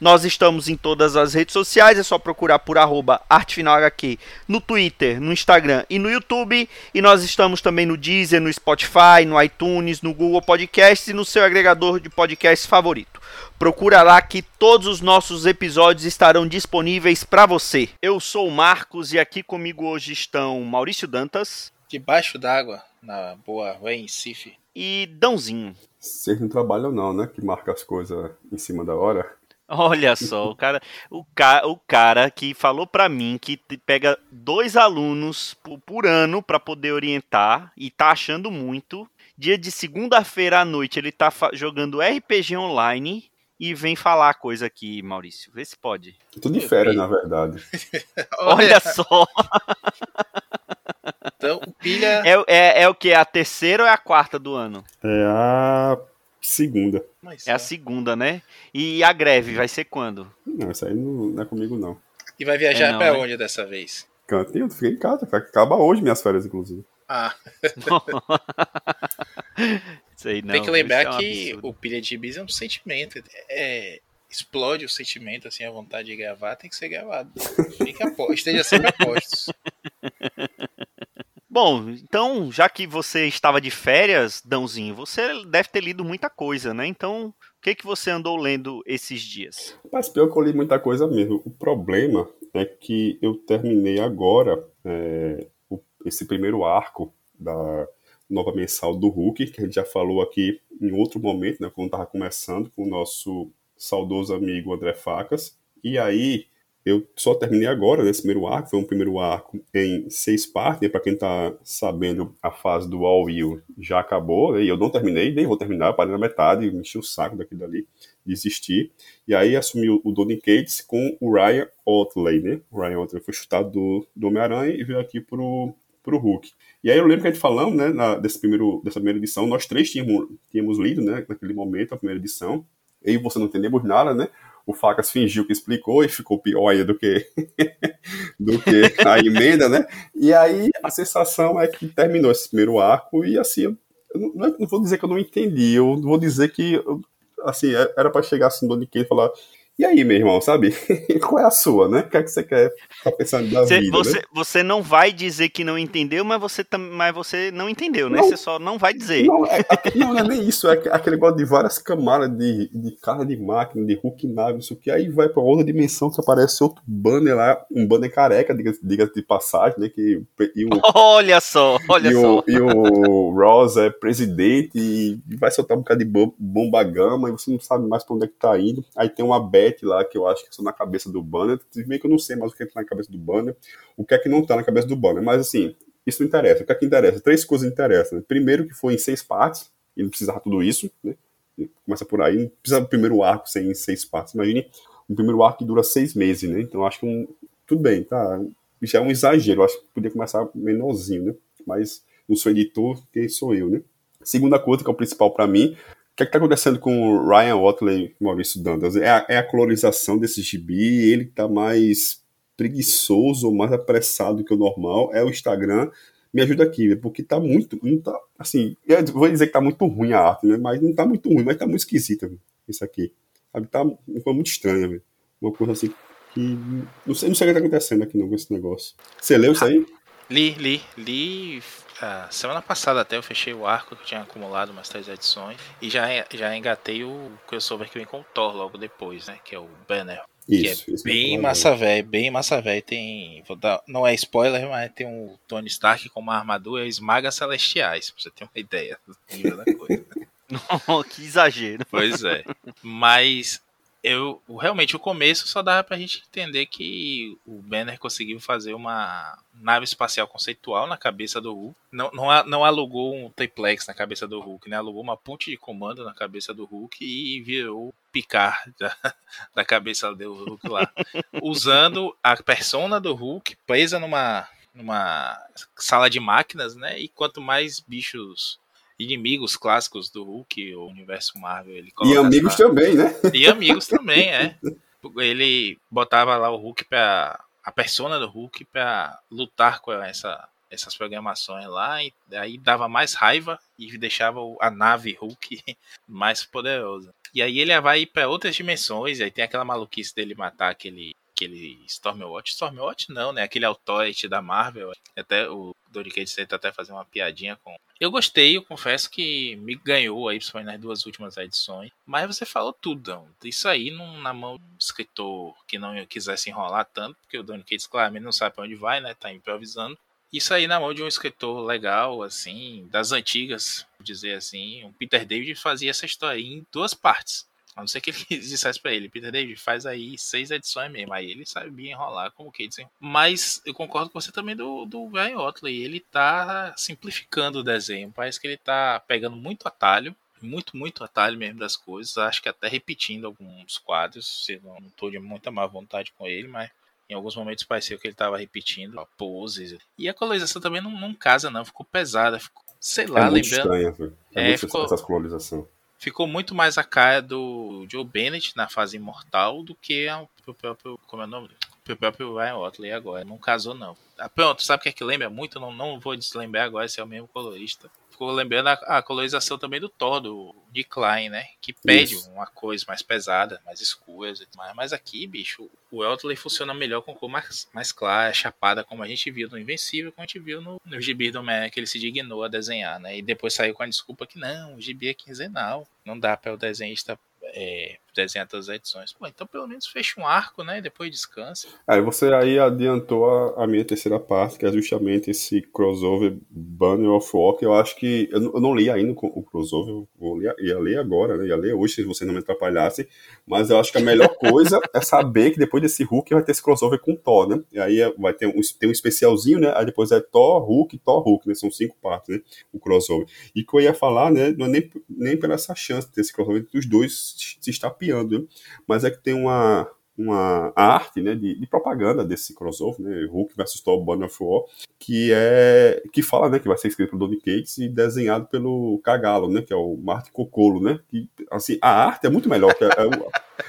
Nós estamos em todas as redes sociais, é só procurar por arroba ArtefinalHQ no Twitter, no Instagram e no YouTube. E nós estamos também no Deezer, no Spotify, no iTunes, no Google Podcasts e no seu agregador de podcasts favorito. Procura lá que todos os nossos episódios estarão disponíveis para você. Eu sou o Marcos e aqui comigo hoje estão Maurício Dantas. Debaixo d'água, na boa em. E Dãozinho. Vocês não trabalham não, né? Que marca as coisas em cima da hora. Olha só, o cara, o, ca, o cara que falou para mim que pega dois alunos por, por ano para poder orientar e tá achando muito. Dia de segunda-feira à noite ele tá jogando RPG online e vem falar coisa aqui, Maurício. Vê se pode. Tudo de férias, na verdade. Olha só. então, pilha. É, é, é o que? A terceira ou é a quarta do ano? É a Segunda. é a segunda, né? E a greve vai ser quando? Não, isso aí não, não é comigo, não. E vai viajar é pra né? onde dessa vez? Cantinho, fiquei em casa. Acaba hoje minhas férias, inclusive. Ah. Não, Tem que lembrar é um que absurdo. o pilha de bis é um sentimento. É, explode o sentimento, assim, a vontade de gravar, tem que ser gravado. Aposto, esteja sempre apostos. Bom, então, já que você estava de férias, Dãozinho, você deve ter lido muita coisa, né? Então, o que, que você andou lendo esses dias? Mas pior que eu li muita coisa mesmo. O problema é que eu terminei agora é, esse primeiro arco da nova mensal do Hulk, que a gente já falou aqui em outro momento, né? Quando estava começando com o nosso saudoso amigo André Facas. E aí, eu só terminei agora nesse primeiro arco, foi um primeiro arco em seis partes, né? para quem tá sabendo, a fase do All Will já acabou, né? e eu não terminei, nem vou terminar, parei na metade, me enchi o saco daquilo dali, desisti, e aí assumiu o Donny Cates com o Ryan Otley, né, o Ryan Otley foi chutado do, do Homem-Aranha e veio aqui pro, pro Hulk. E aí eu lembro que a gente falamos, né, na, desse primeiro, dessa primeira edição, nós três tínhamos, tínhamos lido, né, naquele momento, a primeira edição, e você não entendemos nada, né, o Facas fingiu que explicou e ficou pior ainda do que, do que a emenda, né? E aí a sensação é que terminou esse primeiro arco e assim, eu não, não vou dizer que eu não entendi, eu vou dizer que assim, é, era para chegar assim do e falar e aí, meu irmão, sabe? Qual é a sua, né? O que é que você quer tá pensando da você, vida? Você, né? você não vai dizer que não entendeu, mas você, mas você não entendeu, né? Não, você só não vai dizer. Não, é, não, não é nem isso. É aquele negócio de várias camadas de, de carga de máquina, de Hulk nave, isso que aí vai pra outra dimensão que aparece outro banner lá, um banner careca, diga, diga de passagem, né? Que, e o, olha só, olha e só. O, e o Ross é presidente e vai soltar um bocado de bomba gama e você não sabe mais pra onde é que tá indo. Aí tem uma lá, que eu acho que estão na cabeça do banner. Meio que eu não sei mais o que é que tá na cabeça do banner, o que é que não tá na cabeça do banner. Mas assim, isso não interessa. O que é que interessa? Três coisas interessam. Primeiro, que foi em seis partes, e não precisava tudo isso, né? Começa por aí, não precisa do primeiro arco em seis partes. Imagine um primeiro arco que dura seis meses, né? Então acho que um, tudo bem, tá? Já é um exagero, acho que podia começar menorzinho, né? Mas não sou editor, quem sou eu, né? Segunda coisa, que é o principal para mim, que é está acontecendo com o Ryan Otley e Maurício Dantas? É a, é a colorização desse gibi, ele está mais preguiçoso, mais apressado que o normal. É o Instagram. Me ajuda aqui, porque tá muito. Não tá, assim, eu vou dizer que tá muito ruim a arte, né? Mas não tá muito ruim, mas tá muito esquisita, isso aqui. Sabe? Tá uma coisa muito estranha. Uma coisa assim que. Não sei, não sei o que tá acontecendo aqui não com esse negócio. Você leu isso aí? Li, li, li a semana passada até eu fechei o arco que tinha acumulado umas três edições e já, já engatei o crossover que vem com o Thor logo depois, né? Que é o Banner. Isso, que é bem massa velho, bem massa velho. Tem. Dar, não é spoiler, mas tem um Tony Stark com uma armadura e esmaga celestiais, pra você ter uma ideia do nível da coisa. que exagero. Pois é. Mas eu realmente o começo só dava pra gente entender que o Banner conseguiu fazer uma nave espacial conceitual na cabeça do Hulk. Não, não, não alugou um triplex na cabeça do Hulk, né? Alugou uma ponte de comando na cabeça do Hulk e virou picar da, da cabeça do Hulk lá. Usando a persona do Hulk presa numa, numa sala de máquinas, né? E quanto mais bichos inimigos clássicos do Hulk, o universo Marvel, ele E amigos também, né? E amigos também, é. Ele botava lá o Hulk para a persona do Hulk para lutar com essa essas programações lá, e aí dava mais raiva e deixava a nave Hulk mais poderosa. E aí ele vai para outras dimensões, aí tem aquela maluquice dele matar aquele aquele Stormwatch. Stormwatch não, né? Aquele Authority da Marvel. Até o Donny Cates tenta até fazer uma piadinha com. Eu gostei, eu confesso que me ganhou aí, principalmente nas duas últimas edições. Mas você falou tudo, Isso aí não, na mão do escritor que não quisesse enrolar tanto, porque o Donny Cates claramente não sabe para onde vai, né? Tá improvisando. Isso aí na mão de um escritor legal, assim, das antigas, dizer assim, o Peter David fazia essa história em duas partes. A não ser que ele dissesse pra ele, Peter David, faz aí seis edições mesmo. Aí ele sabia enrolar como que dizem. Mas eu concordo com você também do, do Ryan Otley. Ele tá simplificando o desenho. Parece que ele tá pegando muito atalho. Muito, muito atalho mesmo das coisas. Acho que até repetindo alguns quadros. Não, não tô de muita má vontade com ele, mas em alguns momentos pareceu que ele estava repetindo a pose. E a colorização também não, não casa, não. Ficou pesada. Ficou, sei lá, é lembrando. Estranho, é, é ficou, essa colorização. Ficou muito mais a cara do Joe Bennett na fase imortal do que o próprio. Como é o nome? O próprio Ryan Otley agora. Não casou, não. Ah, pronto, sabe o que é que lembra muito? Não, não vou deslembrar agora se é o mesmo colorista ficou lembrando a, a, colorização também do Thor, do Nick Klein, né? Que pede Isso. uma coisa mais pesada, mais escura. Mas, mas aqui, bicho, o Eltley funciona melhor com cor mais, mais clara, chapada, como a gente viu no Invencível, como a gente viu no, no gibi do Man, que ele se dignou a desenhar, né? E depois saiu com a desculpa que não, o gibi é quinzenal. Não dá para o desenhista é, desenhar todas as edições. Pô, então pelo menos fecha um arco, né? Depois descansa. Aí você aí adiantou a, a, minha terceira parte, que é justamente esse crossover Banner of War, que eu acho que. Eu, eu não li ainda o crossover, eu vou ler, ia ler agora, né? Ia ler hoje, se você não me atrapalhasse. Mas eu acho que a melhor coisa é saber que depois desse Hulk vai ter esse crossover com Thor, né? E aí vai ter um, tem um especialzinho, né? Aí depois é Thor, Hulk, Thor, Hulk, né? São cinco partes, né? O crossover. E que eu ia falar, né? Não é nem, nem pela essa chance de ter esse crossover entre os dois se estapeando, mas é que tem uma, uma arte né, de, de, propaganda desse crossover, né, Hulk vs Thor Banner of War, que é que fala né, que vai ser escrito pelo Donny Cates e desenhado pelo Cagalo, né, que é o Martin Cocolo, né, que assim a arte é muito melhor que a,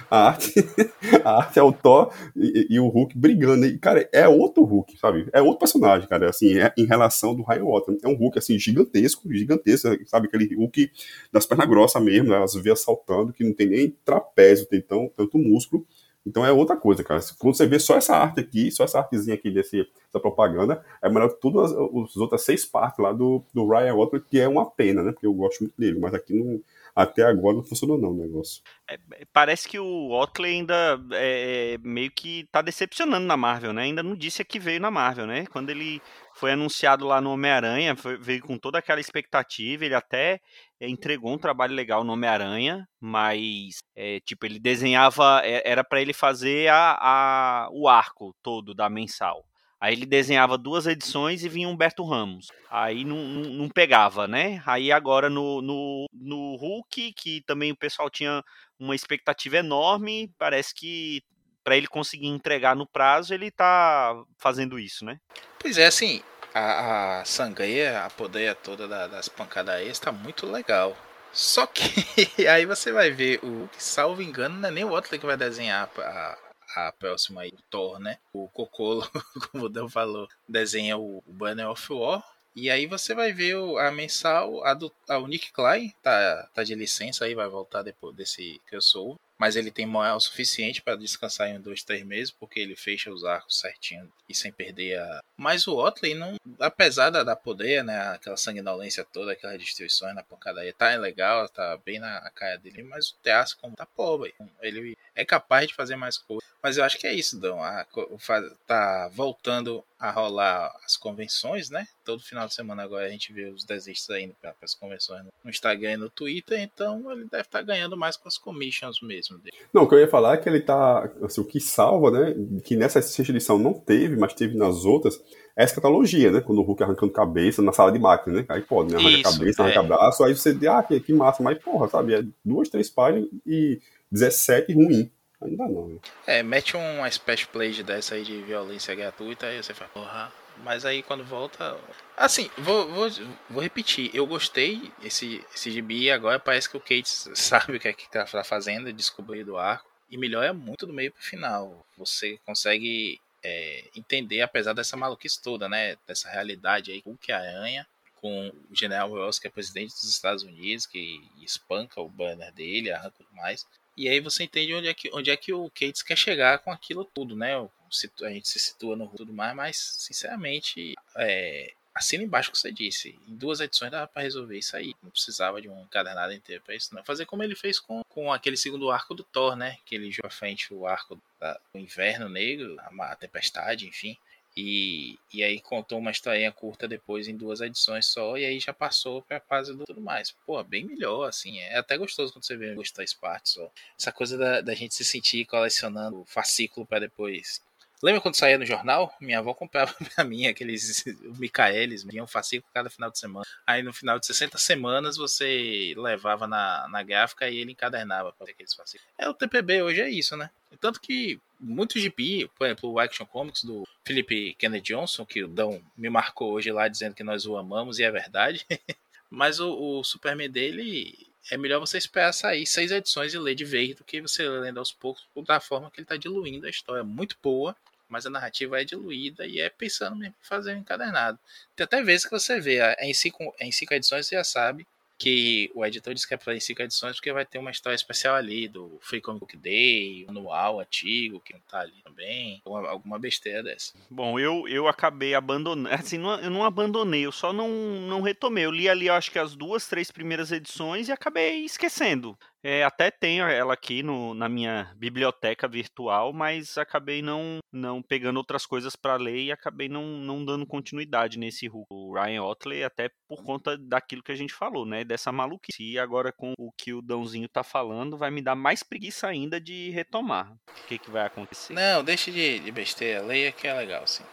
a arte, a arte é o Thor e, e, o Hulk brigando, e cara é outro Hulk, sabe, é outro personagem, cara, assim é, em relação do Watson, é um Hulk assim gigantesco, gigantesco, sabe aquele Hulk das pernas grossas mesmo, né, as veias saltando, que não tem nem trapézio, tem tão, tanto músculo então é outra coisa, cara. Quando você vê só essa arte aqui, só essa artezinha aqui desse, dessa propaganda, é melhor que todas as, outras seis partes lá do, do Ryan Watson, que é uma pena, né? Porque eu gosto muito dele, mas aqui não, até agora não funcionou não o negócio. É, parece que o Otley ainda é, é, meio que tá decepcionando na Marvel, né? Ainda não disse que veio na Marvel, né? Quando ele foi anunciado lá no Homem-Aranha, veio com toda aquela expectativa, ele até eh, entregou um trabalho legal no Homem-Aranha, mas é, tipo, ele desenhava, era para ele fazer a, a, o arco todo da mensal. Aí ele desenhava duas edições e vinha Humberto Ramos. Aí não, não, não pegava, né? Aí agora no, no, no Hulk, que também o pessoal tinha uma expectativa enorme, parece que para ele conseguir entregar no prazo, ele tá fazendo isso, né? Pois é, assim, a, a sangueia, a podeia toda da, das pancadas aí está muito legal. Só que aí você vai ver o que, salvo engano, não é nem o Otley que vai desenhar a, a próxima aí, o Thor, né? O Cocolo, como o Dan falou, desenha o, Banner of War. E aí você vai ver o, a mensal, a do a, Nick Klein, tá, tá de licença aí, vai voltar depois desse que eu sou mas ele tem moral suficiente para descansar em dois, três meses, porque ele fecha os arcos certinho e sem perder a. Mas o Otley, não, apesar da, da poder, né, aquela sanguinolência toda, aquelas destruições na pancadaria, tá legal, tá bem na cara dele, mas o Teatro como tá pobre, ele é capaz de fazer mais coisas. Mas eu acho que é isso, Dão. A, tá voltando a rolar as convenções, né? Todo final de semana agora a gente vê os desistos indo para as convenções no Instagram e no Twitter, então ele deve estar tá ganhando mais com as commissions mesmo dele. Não, o que eu ia falar é que ele tá. Assim, o que salva, né? Que nessa sexta edição não teve, mas teve nas outras, é a escatologia, né? Quando o Hulk arrancando cabeça na sala de máquina, né? Aí pode, né? Arranca Isso, cabeça, arranca é. braço, aí você diz, ah, que, que massa, mas porra, sabe? É duas, três páginas e 17 ruim. Ainda não. Né? É, mete uma splash play dessa aí de violência gratuita, aí você fala, porra. Mas aí quando volta. Assim, vou, vou, vou repetir. Eu gostei esse, esse gibi agora parece que o Kate sabe o que é que tá fazendo, descobriu do arco. E melhora muito do meio pro final. Você consegue é, entender, apesar dessa maluquice toda, né? Dessa realidade aí, o que é aranha com o General Ross, que é presidente dos Estados Unidos, que espanca o banner dele, arranca tudo mais. E aí você entende onde é que, onde é que o Cates quer chegar com aquilo tudo, né? A gente se situa no tudo mais, mas sinceramente, é, assina embaixo o que você disse. Em duas edições dava para resolver isso aí. Não precisava de um encadernado inteiro para isso, não. Fazer como ele fez com, com aquele segundo arco do Thor, né? Que ele jogou à frente o arco do Inverno Negro, a, a Tempestade, enfim. E, e aí contou uma historinha curta depois em duas edições só, e aí já passou pra fase do tudo mais. Pô, bem melhor, assim. É até gostoso quando você vê os três partes só. Essa coisa da, da gente se sentir colecionando fascículo para depois Lembra quando saía no jornal? Minha avó comprava pra mim aqueles Micaelis, vinha um fascículo cada final de semana. Aí no final de 60 semanas você levava na, na gráfica e ele encadernava para aqueles fascículos. É o TPB hoje é isso, né? Tanto que muitos GP, por exemplo, o Action Comics do Philip Kennedy Johnson, que o Dão me marcou hoje lá dizendo que nós o amamos, e é verdade. Mas o, o Superman dele é melhor você esperar sair seis edições e ler de vez do que você lendo aos poucos, da forma que ele está diluindo a história. Muito boa, mas a narrativa é diluída e é pensando mesmo em fazer um encadernado. Tem até vezes que você vê, em cinco, em cinco edições você já sabe que o editor disse que é para cinco edições porque vai ter uma história especial ali do Free Comic Book Day, anual antigo que não tá ali também, alguma, alguma besteira dessa. Bom, eu, eu acabei abandonando, assim, não, eu não abandonei, eu só não, não retomei. Eu li ali, acho que as duas, três primeiras edições e acabei esquecendo. É, até tenho ela aqui no, na minha biblioteca virtual, mas acabei não, não pegando outras coisas para ler e acabei não, não dando continuidade nesse Hulk. O Ryan Otley, até por conta daquilo que a gente falou, né? Dessa maluquice. E agora com o que o Dãozinho tá falando, vai me dar mais preguiça ainda de retomar. O que, que vai acontecer? Não, deixe de, de besteira. Leia que é legal, sim.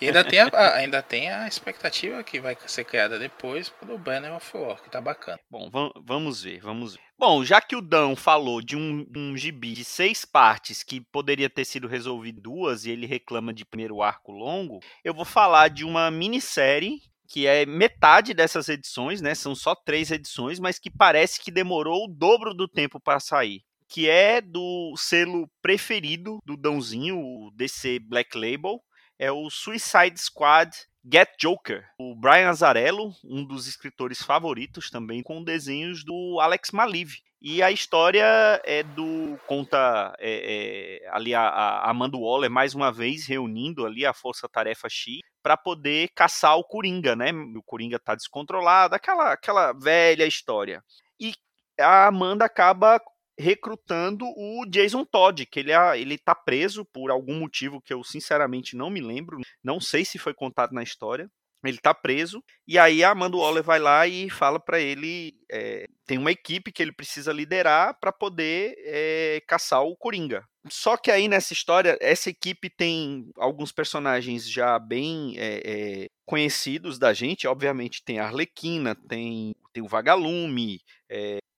e ainda tem, a, ainda tem a expectativa que vai ser criada depois pelo Banner of War, que tá bacana. Bom, vamos ver, vamos ver. Bom, já que o Dan falou de um, um gibi de seis partes que poderia ter sido resolvido duas e ele reclama de primeiro arco longo, eu vou falar de uma minissérie que é metade dessas edições, né? São só três edições, mas que parece que demorou o dobro do tempo para sair. Que é do selo preferido do Dãozinho, o DC Black Label, é o Suicide Squad Get Joker, o Brian Azarello, um dos escritores favoritos também, com desenhos do Alex Maliv. E a história é do. conta é, é, ali a, a Amanda Waller mais uma vez reunindo ali a Força Tarefa X para poder caçar o Coringa, né? O Coringa tá descontrolado, aquela, aquela velha história. E a Amanda acaba recrutando o Jason Todd, que ele, é, ele tá preso por algum motivo que eu sinceramente não me lembro, não sei se foi contado na história. Ele tá preso, e aí a Amanda Waller vai lá e fala para ele: é, tem uma equipe que ele precisa liderar para poder é, caçar o Coringa. Só que aí nessa história, essa equipe tem alguns personagens já bem é, conhecidos da gente. Obviamente tem a Arlequina, tem, tem o Vagalume,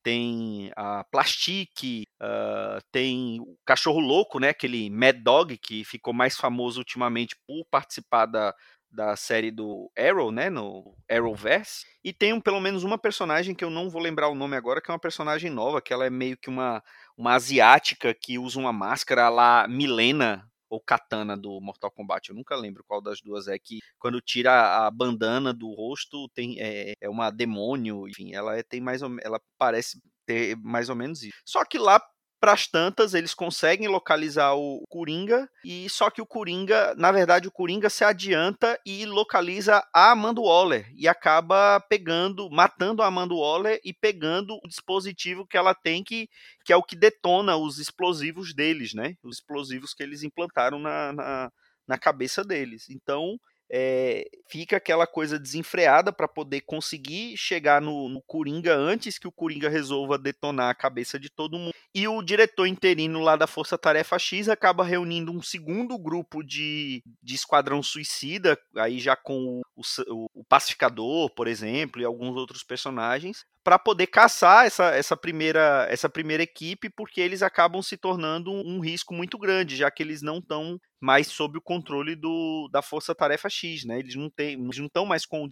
tem a Plastique, uh, tem o Cachorro Louco, né? Aquele Mad Dog que ficou mais famoso ultimamente por participar da, da série do Arrow, né? No Arrowverse. E tem um, pelo menos uma personagem que eu não vou lembrar o nome agora, que é uma personagem nova, que ela é meio que uma, uma asiática que usa uma máscara lá Milena ou Katana do Mortal Kombat. Eu nunca lembro qual das duas é que quando tira a bandana do rosto tem é, é uma demônio, enfim, ela é, tem mais ou, ela parece ter mais ou menos isso. Só que lá para as tantas, eles conseguem localizar o Coringa, e só que o Coringa, na verdade, o Coringa se adianta e localiza a Amanda Waller e acaba pegando, matando a Amanda Waller e pegando o dispositivo que ela tem que, que é o que detona os explosivos deles, né? Os explosivos que eles implantaram na, na, na cabeça deles. Então, é, fica aquela coisa desenfreada para poder conseguir chegar no, no, Coringa antes que o Coringa resolva detonar a cabeça de todo mundo. E o diretor interino lá da Força Tarefa X acaba reunindo um segundo grupo de, de Esquadrão Suicida, aí já com o, o, o Pacificador, por exemplo, e alguns outros personagens, para poder caçar essa, essa, primeira, essa primeira equipe, porque eles acabam se tornando um, risco muito grande, já que eles não estão mais sob o controle do, da Força Tarefa X, né? Eles não têm, não estão mais com o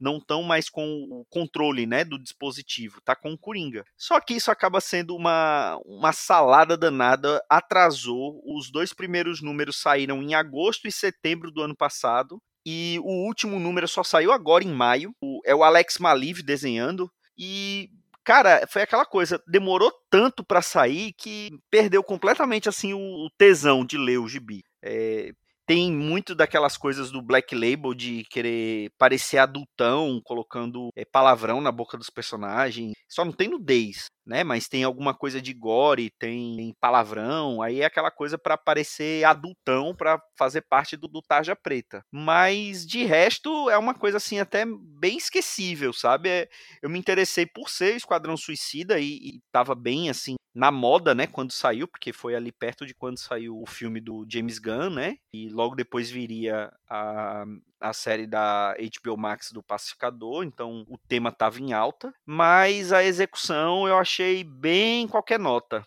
não estão mais com o controle, né, do dispositivo, tá com o Coringa. Só que isso acaba sendo uma, uma salada danada, atrasou. Os dois primeiros números saíram em agosto e setembro do ano passado. E o último número só saiu agora em maio. É o Alex Maliv desenhando. E cara, foi aquela coisa, demorou tanto para sair que perdeu completamente assim o, tesão de ler o gibi. É, tem muito daquelas coisas do Black Label de querer parecer adultão, colocando é, palavrão na boca dos personagens. Só não tem nudez, né? Mas tem alguma coisa de gore, tem palavrão. Aí é aquela coisa para parecer adultão, para fazer parte do, do Tarja Preta. Mas de resto é uma coisa assim até bem esquecível, sabe? É, eu me interessei por ser Esquadrão Suicida e, e tava bem assim na moda, né, quando saiu, porque foi ali perto de quando saiu o filme do James Gunn, né? E logo depois viria a, a série da HBO Max do Pacificador, então o tema estava em alta, mas a execução eu achei bem qualquer nota.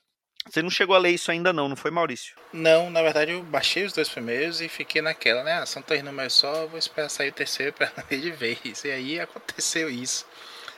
Você não chegou a ler isso ainda não, não foi, Maurício? Não, na verdade eu baixei os dois primeiros e fiquei naquela, né? Ah, são três números só, vou esperar sair o terceiro para ler de vez. E aí aconteceu isso.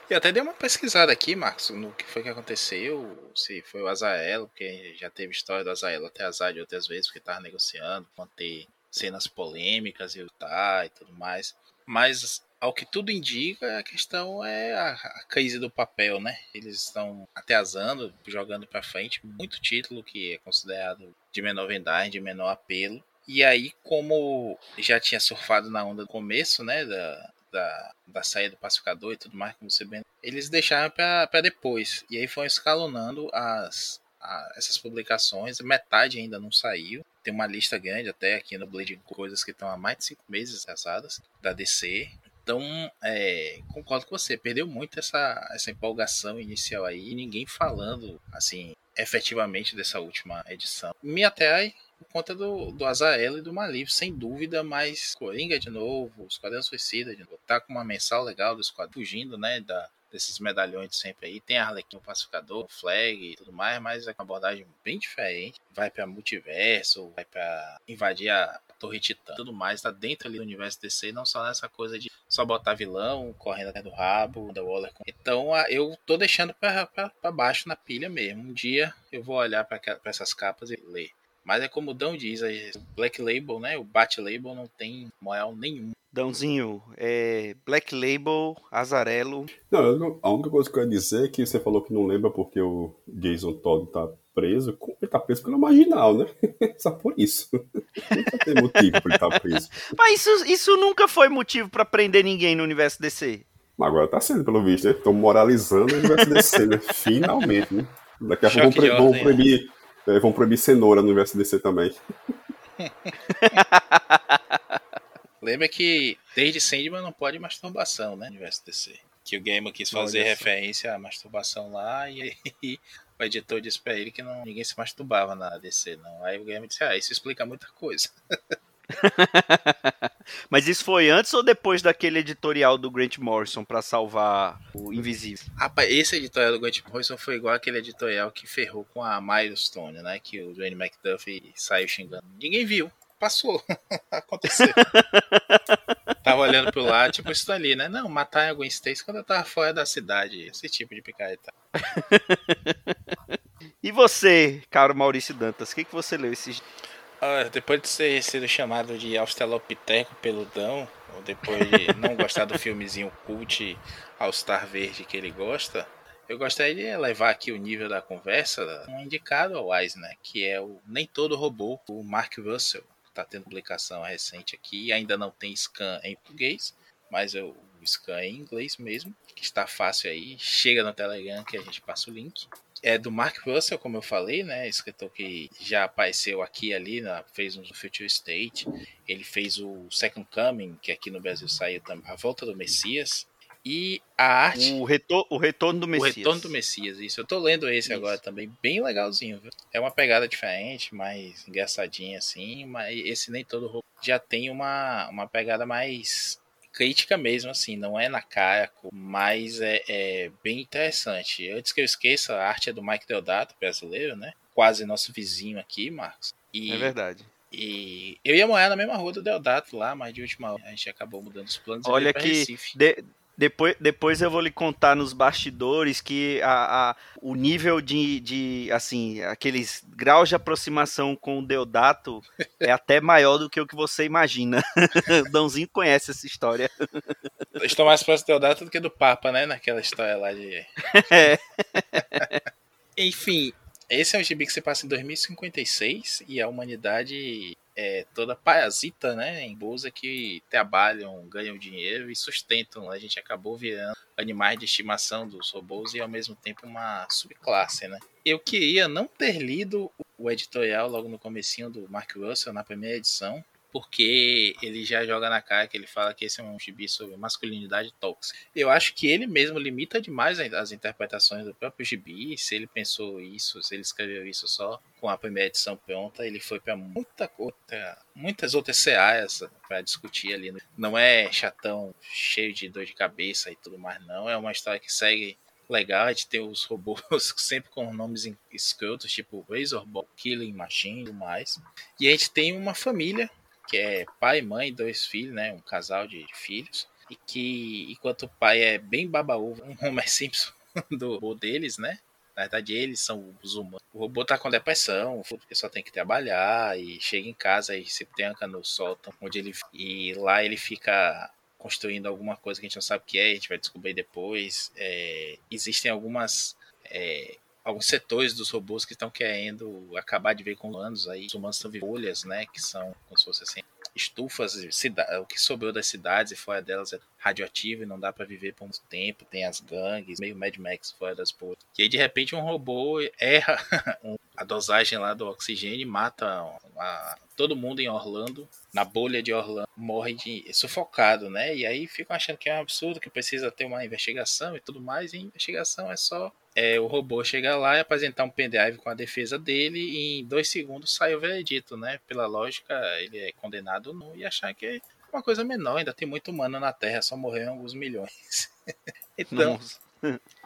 E até dei uma pesquisada aqui, Marcos, no que foi que aconteceu, se foi o Azaelo, porque já teve história do Azaelo até azar de outras vezes, porque estava negociando, manter cenas polêmicas e tá e tudo mais. Mas ao que tudo indica, a questão é a, a crise do papel, né? Eles estão ateazando, jogando para frente muito título que é considerado de menor vendagem, de menor apelo. E aí, como já tinha surfado na onda do começo, né, da, da, da saída do pacificador e tudo mais, como você bem. Eles deixaram para depois. E aí foram escalonando as, a, essas publicações. Metade ainda não saiu. Tem uma lista grande até aqui no Blade coisas que estão há mais de cinco meses casadas da DC. Então, é, concordo com você, perdeu muito essa, essa empolgação inicial aí, ninguém falando, assim, efetivamente dessa última edição. Me atrai por conta do, do Azael e do Malif, sem dúvida, mas Coringa de novo, Esquadrão Suicida de novo, tá com uma mensal legal do Esquadrão, fugindo, né, da, desses medalhões de sempre aí. Tem Arlequim, o Pacificador, o Flag e tudo mais, mas é uma abordagem bem diferente. Vai para multiverso, vai para invadir a Torre Titã, tudo mais. Tá dentro ali do universo DC, não só nessa coisa de só botar vilão, correndo até do rabo, da Waller. Então eu tô deixando para baixo na pilha mesmo. Um dia eu vou olhar para essas capas e ler. Mas é como o Dão diz, o Black Label, né? O Bat Label não tem moral nenhum. Dãozinho, é Black Label, Azarelo. Não, a única coisa que eu ia dizer é que você falou que não lembra porque o Jason Todd tá preso. Ele tá preso pelo marginal, né? Só por isso. Nunca tem motivo pra ele estar tá preso. Mas isso, isso nunca foi motivo para prender ninguém no universo DC. Mas agora tá sendo, pelo visto, né? Estão moralizando o universo DC, né? Finalmente, né? Daqui a pouco vão, vão proibir é, vão proibir cenoura no universo DC também. Lembra que desde Sandman não pode masturbação, né? No universo DC. Que o Gamer quis fazer referência à masturbação lá e aí o editor disse pra ele que não, ninguém se masturbava na DC, não. Aí o Gamer disse, ah, isso explica muita coisa. Mas isso foi antes ou depois daquele editorial do Grant Morrison para salvar o Invisível? Rapaz, esse editorial do Grant Morrison foi igual aquele editorial que ferrou com a Milestone, né? Que o Dwayne McDuffie saiu xingando. Ninguém viu. Passou. Aconteceu. tava olhando pro lado, tipo, isso ali, né? Não, matar a Gwen Stacy quando eu tava fora da cidade. Esse tipo de picareta. e você, caro Maurício Dantas, o que, que você leu esses ah, depois de ser sido chamado de Australopiteco peludão, ou depois de não gostar do filmezinho cult All Star Verde que ele gosta, eu gostaria de levar aqui o nível da conversa um indicado ao Eisner, que é o Nem Todo Robô, o Mark Russell. Está tendo publicação recente aqui, ainda não tem scan em português, mas o scan é em inglês mesmo, que está fácil aí. Chega no Telegram que a gente passa o link é do Mark Russell, como eu falei, né? Escritor que já apareceu aqui ali, né? fez um Future State. Ele fez o Second Coming, que aqui no Brasil saiu também, A Volta do Messias. E a arte. O, retor o Retorno do Messias. O Retorno do Messias, isso. Eu tô lendo esse isso. agora também, bem legalzinho, viu? É uma pegada diferente, mais engraçadinha assim, mas esse nem todo já tem uma, uma pegada mais crítica mesmo, assim, não é na cara, mas é, é, bem interessante. Antes que eu esqueça, a arte é do Mike Deodato, brasileiro, né? Quase nosso vizinho aqui, Marcos. E, é verdade. E eu ia morar na mesma rua do Deodato lá, mas de última hora a gente acabou mudando os planos. Olha que de, depois, depois eu vou lhe contar nos bastidores que a, a, o nível de, de, assim, aqueles graus de aproximação com o Deodato é até maior do que o que você imagina. o Dãozinho conhece essa história. estou mais próximo do Deodato do que do Papa, né? Naquela história lá de... É. Enfim, esse é um gibi que se passa em 2056 e a humanidade é, toda parasita, né, em bolsa que trabalham, ganham dinheiro e sustentam. A gente acabou virando animais de estimação dos robôs e ao mesmo tempo uma subclasse, né? Eu queria não ter lido o editorial logo no comecinho do Mark Russell na primeira edição, porque ele já joga na cara que ele fala que esse é um gibi sobre masculinidade tóxica. Eu acho que ele mesmo limita demais as interpretações do próprio gibi. Se ele pensou isso, se ele escreveu isso só com a primeira edição pronta, ele foi para muita outra, muitas outras searas para discutir ali. Não é chatão, cheio de dor de cabeça e tudo mais, não. É uma história que segue legal, a gente tem os robôs sempre com nomes escrotos, tipo Razorball, Killing Machine e tudo mais. E a gente tem uma família que é pai, mãe, dois filhos, né? Um casal de filhos. E que, enquanto o pai é bem baba-ovo, um Homer Simpson do robô deles, né? Na verdade, eles são os humanos. O robô tá com depressão, porque só tem que trabalhar e chega em casa e se tranca no sótão, onde ele e lá ele fica construindo alguma coisa que a gente não sabe o que é, a gente vai descobrir depois. É, existem algumas é, alguns setores dos robôs que estão querendo acabar de ver com humanos aí. Os humanos estão vivendo bolhas, né? Que são como se fosse assim, estufas, o que sobrou das cidades e fora delas é radioativo e não dá para viver por muito tempo. Tem as gangues, meio Mad Max fora das bolhas. E aí de repente um robô erra a dosagem lá do oxigênio mata a, todo mundo em Orlando, na bolha de Orlando, morre de sufocado, né? E aí ficam achando que é um absurdo, que precisa ter uma investigação e tudo mais. E a investigação é só é, o robô chegar lá e apresentar um pendrive com a defesa dele e em dois segundos sai o veredito, né? Pela lógica, ele é condenado não e achar que é uma coisa menor, ainda tem muito humano na Terra, só morreram alguns milhões. então,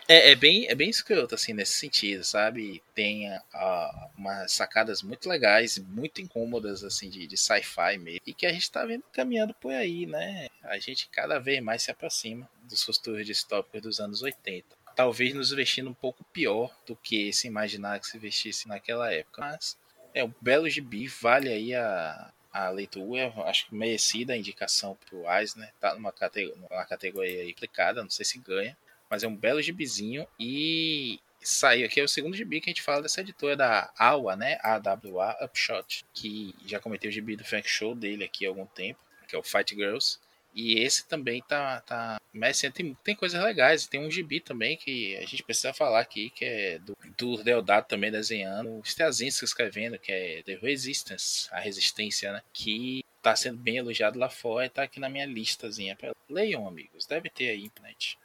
é, é, bem, é bem escroto, assim, nesse sentido, sabe? Tem uh, umas sacadas muito legais, muito incômodas, assim, de, de sci-fi mesmo, e que a gente tá vendo caminhando por aí, né? A gente cada vez mais se aproxima dos futuros distópicos dos anos 80 talvez nos vestindo um pouco pior do que se imaginar que se vestisse naquela época. Mas é um belo gibi, vale aí a, a leitura, acho que merecida a indicação pro Eisner, tá numa categoria, numa categoria aplicada, não sei se ganha, mas é um belo gibizinho e saiu aqui é o segundo gibi que a gente fala dessa editora da AWA, né, AWA Upshot, que já cometeu o gibi do Frank Show dele aqui há algum tempo, que é o Fight Girls, e esse também tá. tá mas tem, tem coisas legais. Tem um gibi também que a gente precisa falar aqui, que é do, do Deodato também desenhando. O Strazinski escrevendo, que é The Resistance, a resistência, né? Que tá sendo bem elogiado lá fora e tá aqui na minha listazinha. Leiam, amigos. Deve ter aí, internet.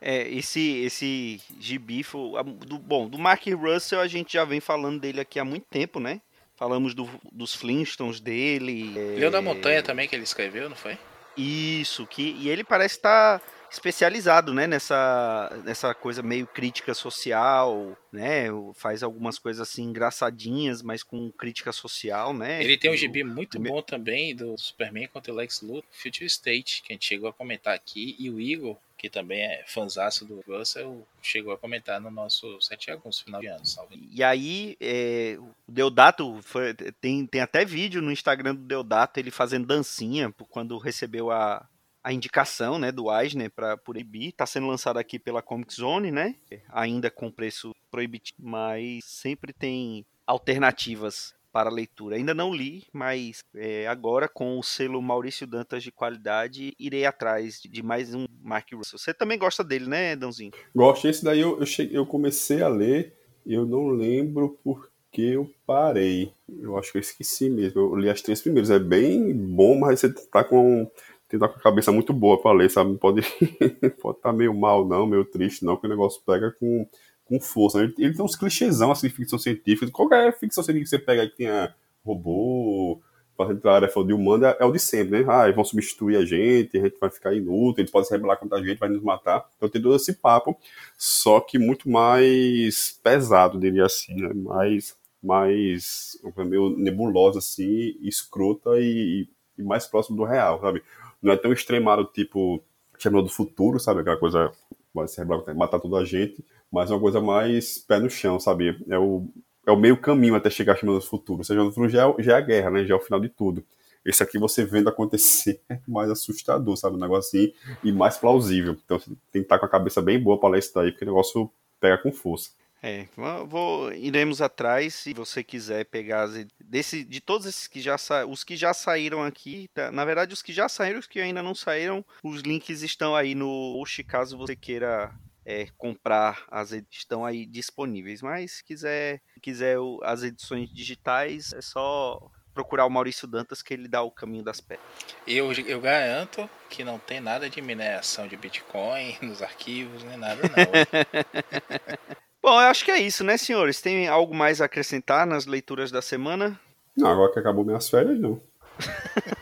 É, esse, esse gibi foi, do, bom, do Mark Russell a gente já vem falando dele aqui há muito tempo, né? Falamos do, dos Flintstones dele. Leão é... da Montanha também que ele escreveu, não foi? Isso, que, e ele parece estar tá especializado, né, nessa, nessa coisa meio crítica social, né, faz algumas coisas assim engraçadinhas, mas com crítica social, né. Ele tem um gibi muito bom também do Superman contra o Lex Luthor, Future State, que a gente chegou a comentar aqui, e o Igor que também é fanzaço do Russell, chegou a comentar no nosso 7 de agosto, final de ano. Salve. E aí, é, o Deodato, foi, tem, tem até vídeo no Instagram do Deodato, ele fazendo dancinha quando recebeu a, a indicação né, do Eisner para proibir. Está sendo lançado aqui pela Comic Zone, né? Ainda com preço proibitivo, mas sempre tem alternativas para leitura. Ainda não li, mas é, agora com o selo Maurício Dantas de qualidade, irei atrás de mais um Mark Russell. Você também gosta dele, né, Dãozinho? Gosto. Esse daí eu, eu, cheguei, eu comecei a ler, eu não lembro porque eu parei. Eu acho que eu esqueci mesmo. Eu li as três primeiras. É bem bom, mas você tá com tem que estar com a cabeça muito boa para ler, sabe? Não pode pode estar tá meio mal não, meio triste não, que o negócio pega com com força. Ele, ele tem uns clichêsão assim, de ficção científica. Qualquer ficção científica que você pega aí que tenha robô, entrar a Arefa de humano é, é, o de sempre, né? Ah, eles vão substituir a gente, a gente vai ficar inútil, eles podem se rebelar contra a gente, vai nos matar. Então tem todo esse papo, só que muito mais pesado, diria assim, né? Mais, mais meio nebulosa, assim, escrota e, e mais próximo do real, sabe? Não é tão extremado, tipo, chamado do futuro, sabe? Aquela coisa vai se rebelar, matar toda a gente, mas é uma coisa mais pé no chão, sabe? É o, é o meio caminho até chegar a do Futuro. Ou seja, o futuro já é, já é a guerra, né? Já é o final de tudo. Esse aqui você vendo acontecer é mais assustador, sabe? Um negócio assim, e mais plausível. Então você tem que estar com a cabeça bem boa para ler isso daí, porque o negócio pega com força. É, vou, iremos atrás se você quiser pegar desse, de todos esses que já os que já saíram aqui, tá? na verdade os que já saíram, os que ainda não saíram, os links estão aí no post caso você queira é, comprar as edições estão aí disponíveis. Mas se quiser, quiser as edições digitais, é só procurar o Maurício Dantas que ele dá o caminho das pedras. Eu, eu garanto que não tem nada de mineração de Bitcoin nos arquivos, nem nada não. Bom, eu acho que é isso, né, senhores? Tem algo mais a acrescentar nas leituras da semana? Não, agora que acabou minhas férias, não.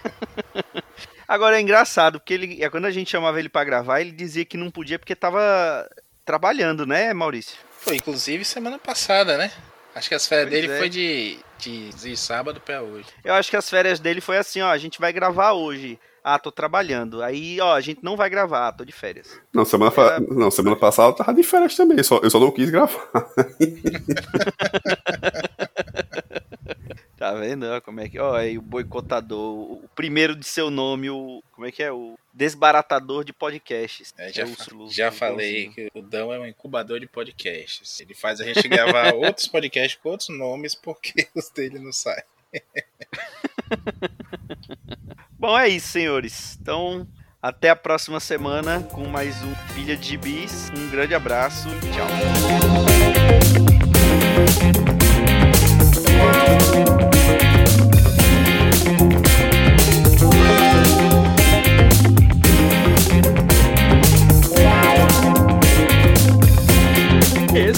Agora é engraçado, porque ele, é, quando a gente chamava ele para gravar, ele dizia que não podia porque tava trabalhando, né, Maurício? Foi, inclusive semana passada, né? Acho que as férias pois dele é. foi de, de, de sábado para hoje. Eu acho que as férias dele foi assim, ó, a gente vai gravar hoje. Ah, tô trabalhando. Aí, ó, a gente não vai gravar, tô de férias. Não, semana, Era... não, semana passada eu tava de férias também, só, eu só não quis gravar. Tá vendo? Como é que. Ó, aí o boicotador, o primeiro de seu nome, o. Como é que é? O desbaratador de podcasts. É, já, é já falei que o Dão é um incubador de podcasts. Ele faz a gente gravar outros podcasts com outros nomes porque os dele não saem. Bom, é isso, senhores. Então, até a próxima semana com mais um Pilha de Bis. Um grande abraço e tchau.